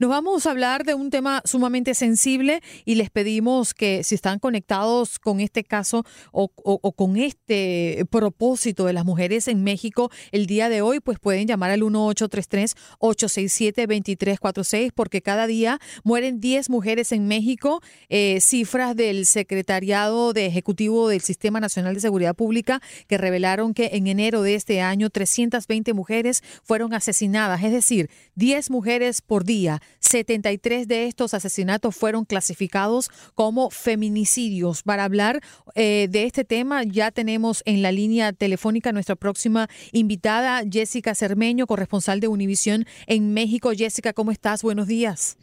Nos vamos a hablar de un tema sumamente sensible y les pedimos que si están conectados con este caso o, con este propósito de las mujeres en México el día de hoy, pues pueden llamar al 1833-867-2346 porque cada día mueren 10 mujeres en México. Eh, cifras del Secretariado de Ejecutivo del Sistema Nacional de Seguridad Pública que revelaron que en enero de este año 320 mujeres fueron asesinadas, es decir, 10 mujeres por día. 73 de estos asesinatos fueron clasificados como feminicidios. Para hablar eh, de este tema ya tenemos en la línea telefónica nuestra próxima invitada, Jessica Cermeño, corresponsal de Univisión en México. Jessica, ¿cómo estás? Buenos días.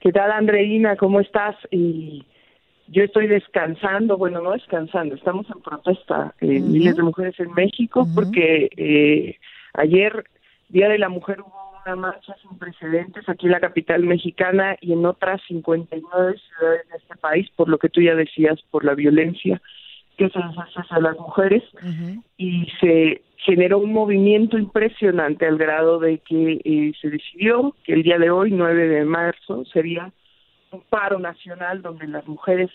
¿Qué tal, Andreina? ¿Cómo estás? Y yo estoy descansando, bueno, no descansando, estamos en protesta, eh, miles de mujeres en México, porque eh, ayer, Día de la Mujer, hubo una marcha sin precedentes aquí en la capital mexicana y en otras 59 ciudades de este país, por lo que tú ya decías, por la violencia que se hace a las mujeres, y se generó un movimiento impresionante al grado de que eh, se decidió que el día de hoy, 9 de marzo, sería un paro nacional donde las mujeres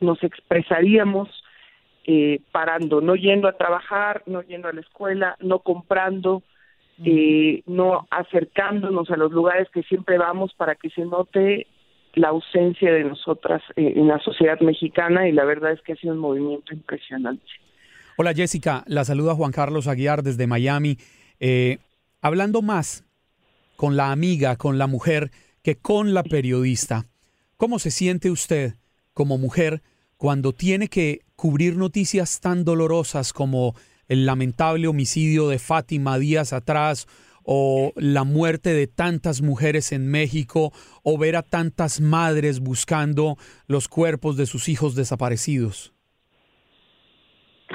nos expresaríamos eh, parando, no yendo a trabajar, no yendo a la escuela, no comprando, eh, no acercándonos a los lugares que siempre vamos para que se note la ausencia de nosotras eh, en la sociedad mexicana y la verdad es que ha sido un movimiento impresionante. Hola Jessica, la saluda Juan Carlos Aguiar desde Miami. Eh, hablando más con la amiga, con la mujer, que con la periodista, ¿cómo se siente usted como mujer cuando tiene que cubrir noticias tan dolorosas como el lamentable homicidio de Fátima días atrás o la muerte de tantas mujeres en México o ver a tantas madres buscando los cuerpos de sus hijos desaparecidos.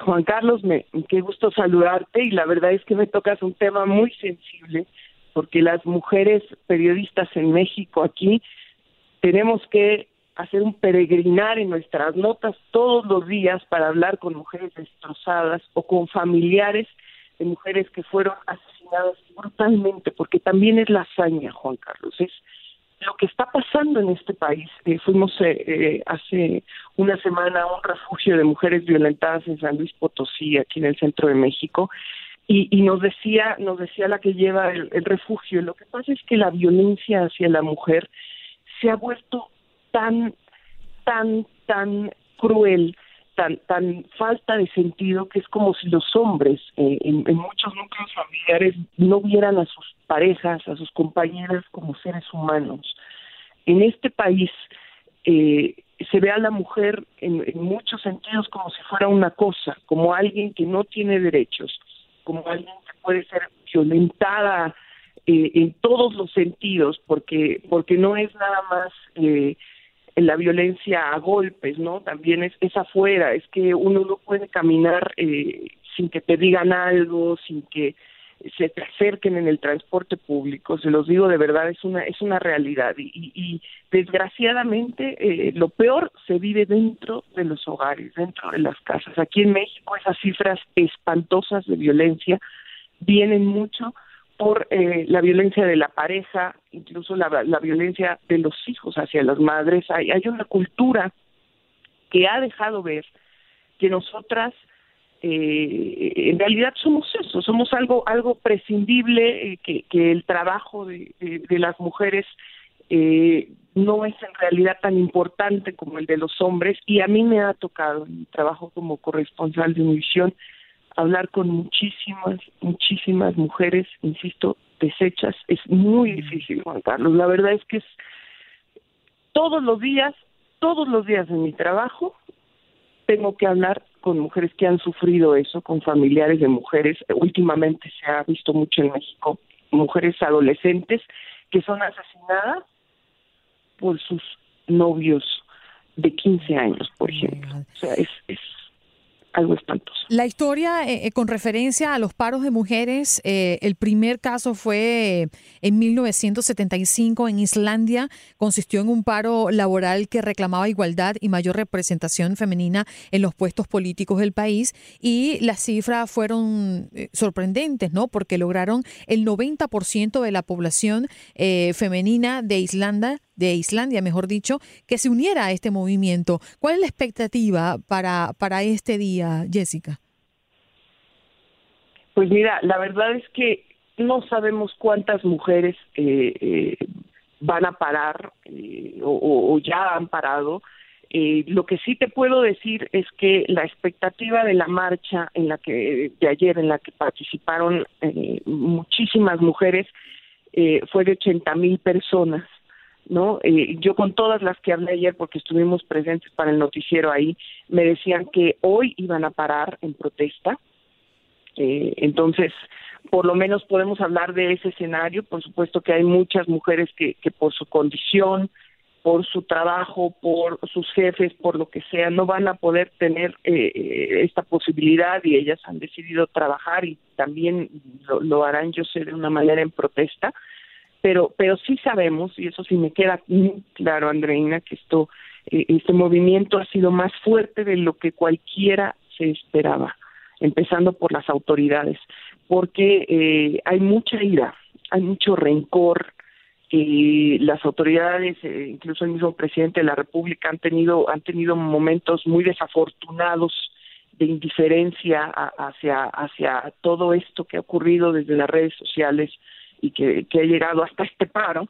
Juan Carlos, me, qué gusto saludarte y la verdad es que me tocas un tema muy sensible porque las mujeres periodistas en México aquí tenemos que hacer un peregrinar en nuestras notas todos los días para hablar con mujeres destrozadas o con familiares de mujeres que fueron asesinadas brutalmente, porque también es la hazaña, Juan Carlos, es lo que está pasando en este país. Eh, fuimos eh, eh, hace una semana a un refugio de mujeres violentadas en San Luis Potosí, aquí en el centro de México, y, y nos decía, nos decía la que lleva el, el refugio, lo que pasa es que la violencia hacia la mujer se ha vuelto tan, tan, tan cruel tan tan falta de sentido que es como si los hombres eh, en, muchos núcleos familiares no vieran a sus parejas, a sus compañeras como seres humanos. En este país eh, se ve a la mujer en, muchos sentidos como si fuera una cosa, como alguien que no tiene derechos, como alguien que puede ser violentada eh, en todos los sentidos, porque porque no es nada más eh, la violencia a golpes, ¿no? También es, es afuera, es que uno no puede caminar eh, sin que te digan algo, sin que se te acerquen en el transporte público, se los digo de verdad, es una, es una realidad y, y, desgraciadamente eh, lo peor se vive dentro de los hogares, dentro de las casas. Aquí en México esas cifras espantosas de violencia vienen mucho por eh, la violencia de la pareja, incluso la, violencia de los hijos hacia las madres. Hay, hay una cultura que ha dejado ver que nosotras eh, en realidad somos eso, somos algo algo prescindible, eh, que, que el trabajo de, las mujeres eh, no es en realidad tan importante como el de los hombres y a mí me ha tocado en mi trabajo como corresponsal de Univisión hablar con muchísimas, muchísimas mujeres, insisto, deshechas. Es muy difícil, Juan Carlos. La verdad es que es todos los días, todos los días de mi trabajo, tengo que hablar con mujeres que han sufrido eso, con familiares de mujeres. Últimamente se ha visto mucho en México mujeres adolescentes que son asesinadas por sus novios de 15 años, por ejemplo. O sea, es, es La historia eh, eh, con referencia a los paros de mujeres, eh, el primer caso fue en 1975 en Islandia, consistió en un paro laboral que reclamaba igualdad y mayor representación femenina en los puestos políticos del país. Y las cifras fueron sorprendentes, ¿no? Porque lograron el 90% de la población femenina de Islandia de Islandia, mejor dicho, que se uniera a este movimiento. ¿Cuál es la expectativa para, para este día, Jessica? Pues mira, la verdad es que no sabemos cuántas mujeres eh, eh, van a parar eh, o, ya han parado. lo que sí te puedo decir es que la expectativa de la marcha en la que de ayer en la que participaron muchísimas mujeres fue de 80 mil personas ¿no? Eh, yo con todas las que hablé ayer, porque estuvimos presentes para el noticiero ahí, me decían que hoy iban a parar en protesta. Eh, entonces, por lo menos podemos hablar de ese escenario. Por supuesto que hay muchas mujeres que, que por su condición, por su trabajo, por sus jefes, por lo que sea, no van a poder tener eh, eh esta posibilidad y ellas han decidido trabajar y también lo, lo harán, yo sé, de una manera en protesta pero pero sí sabemos y eso sí me queda muy claro Andreina que esto eh, este movimiento ha sido más fuerte de lo que cualquiera se esperaba empezando por las autoridades porque eh, hay mucha ira hay mucho rencor y las autoridades eh, incluso el mismo presidente de la república han tenido han tenido momentos muy desafortunados de indiferencia hacia hacia todo esto que ha ocurrido desde las redes sociales y que, que ha llegado hasta este paro,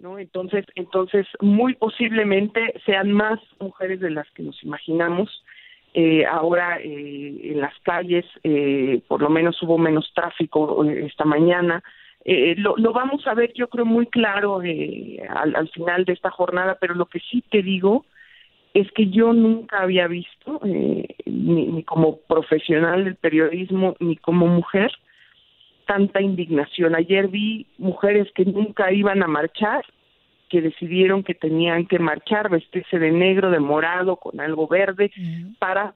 ¿no? Entonces, entonces muy posiblemente sean más mujeres de las que nos imaginamos. Eh, ahora eh, en las calles, eh, por lo menos hubo menos tráfico eh, esta mañana. Eh, lo, lo vamos a ver, yo creo, muy claro al, al final de esta jornada, pero lo que sí te digo es que yo nunca había visto, ni, ni como profesional del periodismo, ni como mujer, tanta indignación. Ayer vi mujeres que nunca iban a marchar, que decidieron que tenían que marchar, vestirse de negro, de morado, con algo verde, para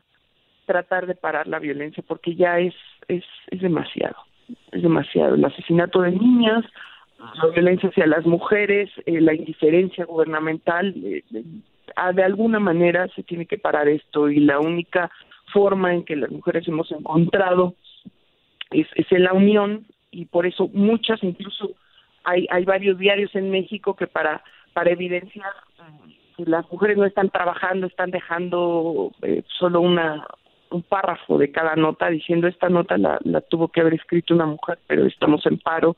tratar de parar la violencia, porque ya es, es, es demasiado, es demasiado. El asesinato de niñas, la violencia hacia las mujeres, eh, la indiferencia gubernamental, eh, de alguna manera se tiene que parar esto y la única forma en que las mujeres hemos encontrado es, es en la unión y por eso muchas, incluso hay, hay varios diarios en México que para, para evidenciar que las mujeres no están trabajando, están dejando eh, solo una un párrafo de cada nota diciendo esta nota la, la tuvo que haber escrito una mujer, pero estamos en paro.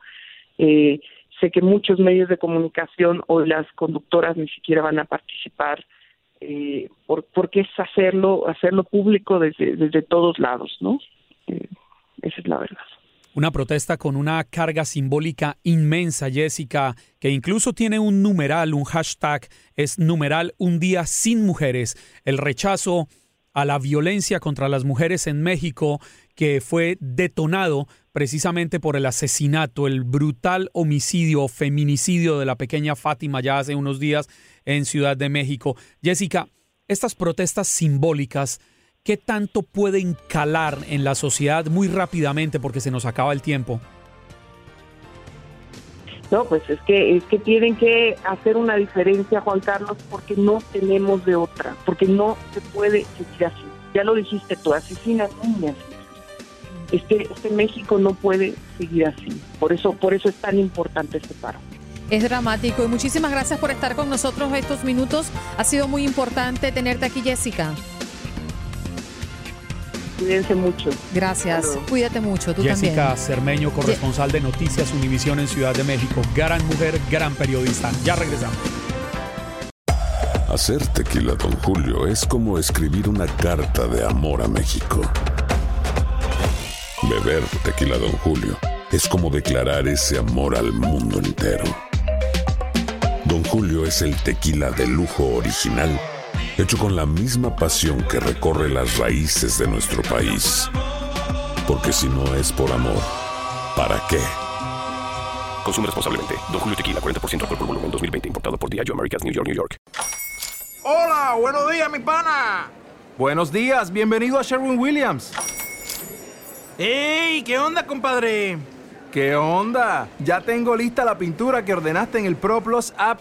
Eh, sé que muchos medios de comunicación o las conductoras ni siquiera van a participar eh, por, porque es hacerlo, hacerlo público desde, desde todos lados, ¿no? Eh, esa es la verdad. Una protesta con una carga simbólica inmensa, Jessica, que incluso tiene un numeral, un hashtag, es numeral un día sin mujeres. El rechazo a la violencia contra las mujeres en México que fue detonado precisamente por el asesinato, el brutal homicidio, feminicidio de la pequeña Fátima ya hace unos días en Ciudad de México. Jessica, estas protestas simbólicas, ¿qué tanto pueden calar en la sociedad muy rápidamente porque se nos acaba el tiempo? No, pues es que es que tienen que hacer una diferencia, Juan Carlos, porque no tenemos de otra, porque no se puede seguir así. Ya lo dijiste tú, asesinas niñas. Este, este México no puede seguir así. Por eso, por eso es tan importante este paro. Es dramático y muchísimas gracias por estar con nosotros estos minutos. Ha sido muy importante tenerte aquí, Jessica. Cuídense mucho. Gracias. Cuídate mucho, tú Jessica también. Cermeño, corresponsal de Noticias Univisión en Ciudad de México. Gran mujer, gran periodista. Ya regresamos. Hacer tequila, Don Julio, es como escribir una carta de amor a México. Beber tequila, Don Julio, es como declarar ese amor al mundo entero. Don Julio es el tequila de lujo original, hecho con la misma pasión que recorre las raíces de nuestro país. Porque si no es por amor, ¿para qué? Consume responsablemente. Don Julio Tequila, 40% alcohol por volumen, 2020. Importado por Diageo Americas, New York, New York. Hola, buenos días, mi pana. Buenos días, bienvenido a Sherwin Williams. ¡Ey! ¿Qué onda, compadre? ¿Qué onda? Ya tengo lista la pintura que ordenaste en el ProPlus app.